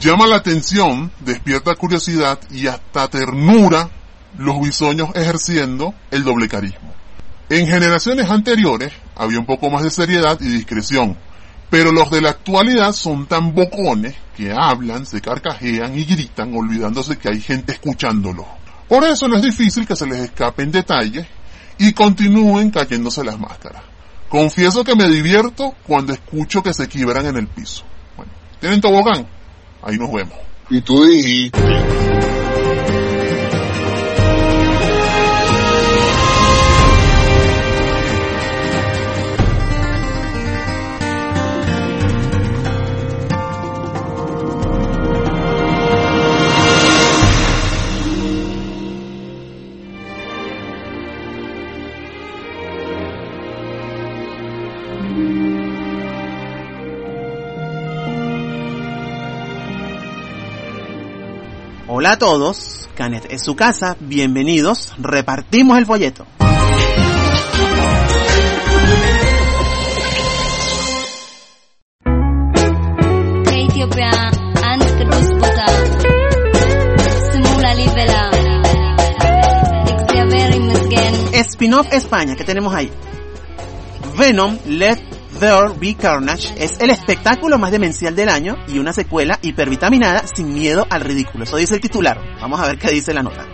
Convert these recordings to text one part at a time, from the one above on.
Llama la atención, despierta curiosidad y hasta ternura los bisoños ejerciendo el doble carismo. En generaciones anteriores había un poco más de seriedad y discreción, pero los de la actualidad son tan bocones que hablan, se carcajean y gritan olvidándose que hay gente escuchándolo. Por eso no es difícil que se les escapen detalles y continúen cayéndose las máscaras. Confieso que me divierto cuando escucho que se quiebran en el piso. Bueno, ¿tienen tobogán? Ahí nos vemos. Y tú dijiste. Hola a todos, Canet es su casa, bienvenidos, repartimos el folleto. Spin-off España, ¿qué tenemos ahí? Venom, Let There Be Carnage es el espectáculo más demencial del año y una secuela hipervitaminada sin miedo al ridículo. Eso dice el titular. Vamos a ver qué dice la nota.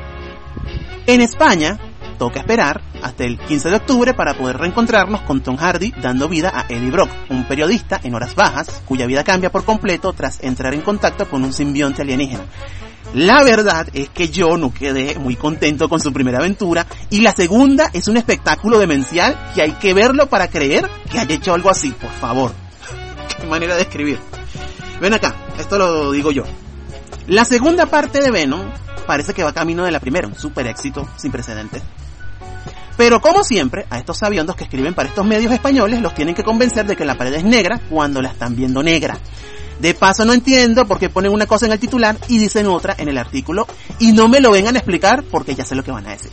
En España, toca esperar hasta el 15 de octubre para poder reencontrarnos con Tom Hardy dando vida a Eddie Brock, un periodista en horas bajas cuya vida cambia por completo tras entrar en contacto con un simbionte alienígena. La verdad es que yo no quedé muy contento con su primera aventura y la segunda es un espectáculo demencial que hay que verlo para creer que haya hecho algo así, por favor. Qué manera de escribir. Ven acá, esto lo digo yo. La segunda parte de Venom parece que va camino de la primera, un super éxito sin precedentes. Pero como siempre, a estos sabiondos que escriben para estos medios españoles los tienen que convencer de que la pared es negra cuando la están viendo negra. De paso no entiendo por qué ponen una cosa en el titular y dicen otra en el artículo y no me lo vengan a explicar porque ya sé lo que van a decir.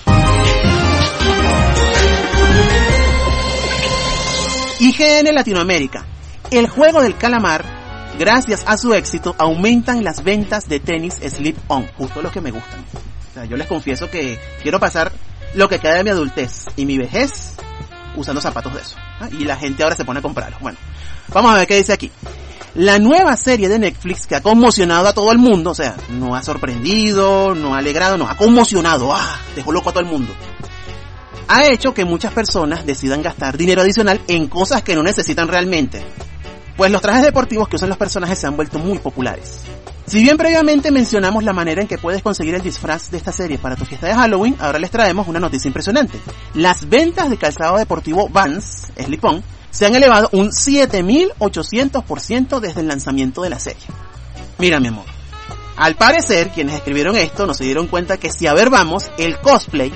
IGN Latinoamérica. El juego del calamar, gracias a su éxito, aumentan las ventas de tenis Slip On, justo los que me gustan. O sea, yo les confieso que quiero pasar lo que queda de mi adultez y mi vejez usando zapatos de eso. ¿ah? Y la gente ahora se pone a comprarlos. Bueno, vamos a ver qué dice aquí. La nueva serie de Netflix que ha conmocionado a todo el mundo, o sea, no ha sorprendido, no ha alegrado, no ha conmocionado, ah, dejó loco a todo el mundo. Ha hecho que muchas personas decidan gastar dinero adicional en cosas que no necesitan realmente. Pues los trajes deportivos que usan los personajes se han vuelto muy populares. Si bien previamente mencionamos la manera en que puedes conseguir el disfraz de esta serie para tu fiesta de Halloween, ahora les traemos una noticia impresionante. Las ventas de calzado deportivo Vans, Slip-On, se han elevado un 7800% desde el lanzamiento de la serie. Mira mi amor, al parecer quienes escribieron esto no se dieron cuenta que si a ver vamos, el cosplay,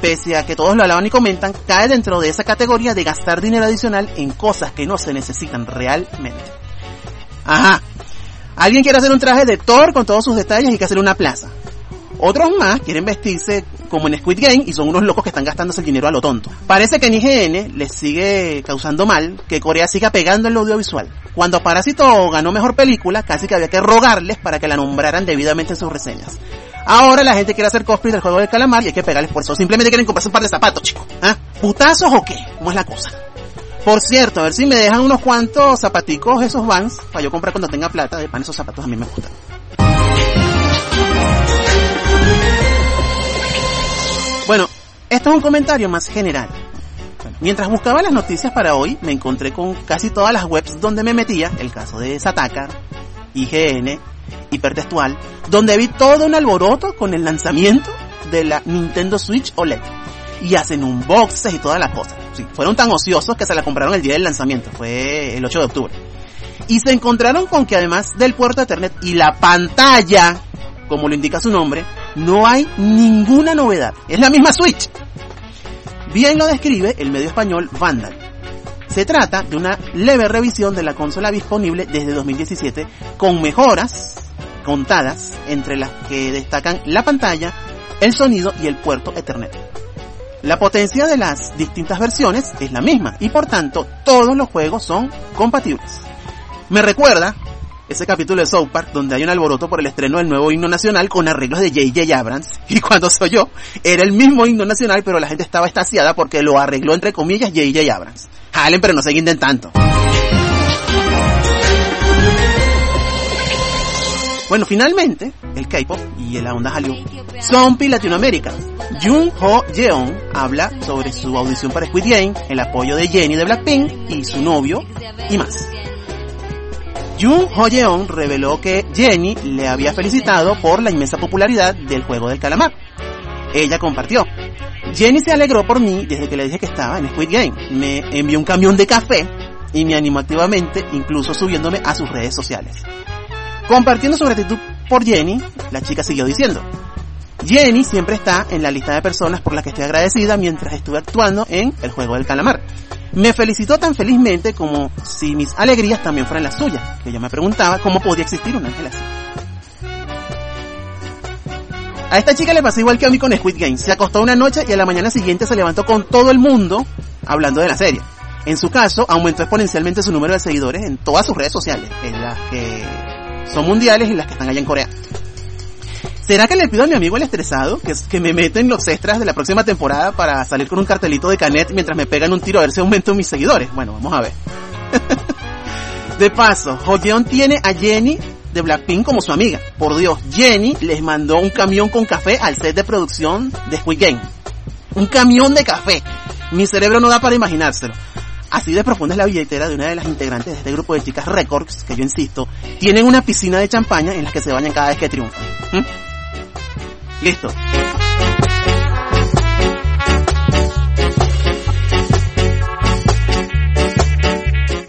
pese a que todos lo alaban y comentan, cae dentro de esa categoría de gastar dinero adicional en cosas que no se necesitan realmente. Ajá, alguien quiere hacer un traje de Thor con todos sus detalles y que hacer una plaza. Otros más quieren vestirse como en Squid Game y son unos locos que están gastándose el dinero a lo tonto. Parece que en IGN les sigue causando mal que Corea siga pegando el audiovisual. Cuando Parásito ganó mejor película, casi que había que rogarles para que la nombraran debidamente en sus reseñas. Ahora la gente quiere hacer cosplay del juego del calamar y hay que pegarles por eso. Simplemente quieren comprarse un par de zapatos, chicos. ¿Ah? ¿Putazos o qué? ¿Cómo es la cosa? Por cierto, a ver si me dejan unos cuantos zapaticos esos vans para yo comprar cuando tenga plata. De pan esos zapatos a mí me gustan. Bueno, esto es un comentario más general. Mientras buscaba las noticias para hoy, me encontré con casi todas las webs donde me metía, el caso de Sataka, IGN, Hipertextual, donde vi todo un alboroto con el lanzamiento de la Nintendo Switch OLED. Y hacen unboxes y todas las cosas. Fueron tan ociosos que se la compraron el día del lanzamiento, fue el 8 de octubre. Y se encontraron con que además del puerto de Ethernet y la pantalla, como lo indica su nombre, no hay ninguna novedad. Es la misma Switch. Bien lo describe el medio español Vandal. Se trata de una leve revisión de la consola disponible desde 2017 con mejoras contadas entre las que destacan la pantalla, el sonido y el puerto Ethernet. La potencia de las distintas versiones es la misma y por tanto todos los juegos son compatibles. Me recuerda ese capítulo de South Park donde hay un alboroto por el estreno del nuevo himno nacional con arreglos de J.J. Abrams. Y cuando soy yo, era el mismo himno nacional, pero la gente estaba estaciada porque lo arregló entre comillas J.J. Abrams. Jalen, pero no se guinden tanto. Bueno, finalmente, el K-pop y la onda Hallyu Zombie Latinoamérica. Jung Ho Jeon habla sobre su audición para Squid Game, el apoyo de Jenny de Blackpink y su novio y más. Jung Ho Jeon reveló que Jenny le había felicitado por la inmensa popularidad del juego del calamar. Ella compartió. Jenny se alegró por mí desde que le dije que estaba en Squid Game. Me envió un camión de café y me animó activamente, incluso subiéndome a sus redes sociales. Compartiendo su gratitud por Jenny, la chica siguió diciendo, Jenny siempre está en la lista de personas por las que estoy agradecida mientras estuve actuando en El Juego del Calamar. Me felicitó tan felizmente como si mis alegrías también fueran las suyas, que yo me preguntaba cómo podía existir un ángel así. A esta chica le pasó igual que a mí con Squid Game. Se acostó una noche y a la mañana siguiente se levantó con todo el mundo hablando de la serie. En su caso, aumentó exponencialmente su número de seguidores en todas sus redes sociales, en las que son mundiales y las que están allá en Corea. ¿Será que le pido a mi amigo el estresado que, me meten los extras de la próxima temporada para salir con un cartelito de Canet mientras me pegan un tiro a ver si aumento mis seguidores? Bueno, vamos a ver. de paso, Hoyeon tiene a Jenny de Blackpink como su amiga. Por Dios, Jenny les mandó un camión con café al set de producción de Squid Game. Un camión de café. Mi cerebro no da para imaginárselo. Así de profunda es la billetera de una de las integrantes de este grupo de chicas Records, que yo insisto, tienen una piscina de champaña en la que se bañan cada vez que triunfan. ¿Mm? Listo.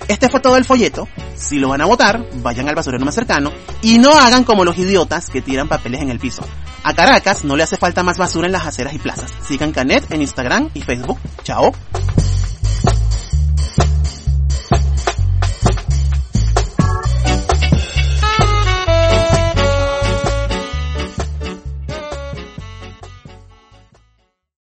Este fue todo el folleto. Si lo van a votar, vayan al basurero más cercano y no hagan como los idiotas que tiran papeles en el piso. A Caracas no le hace falta más basura en las aceras y plazas. Sigan Canet en Instagram y Facebook. Chao.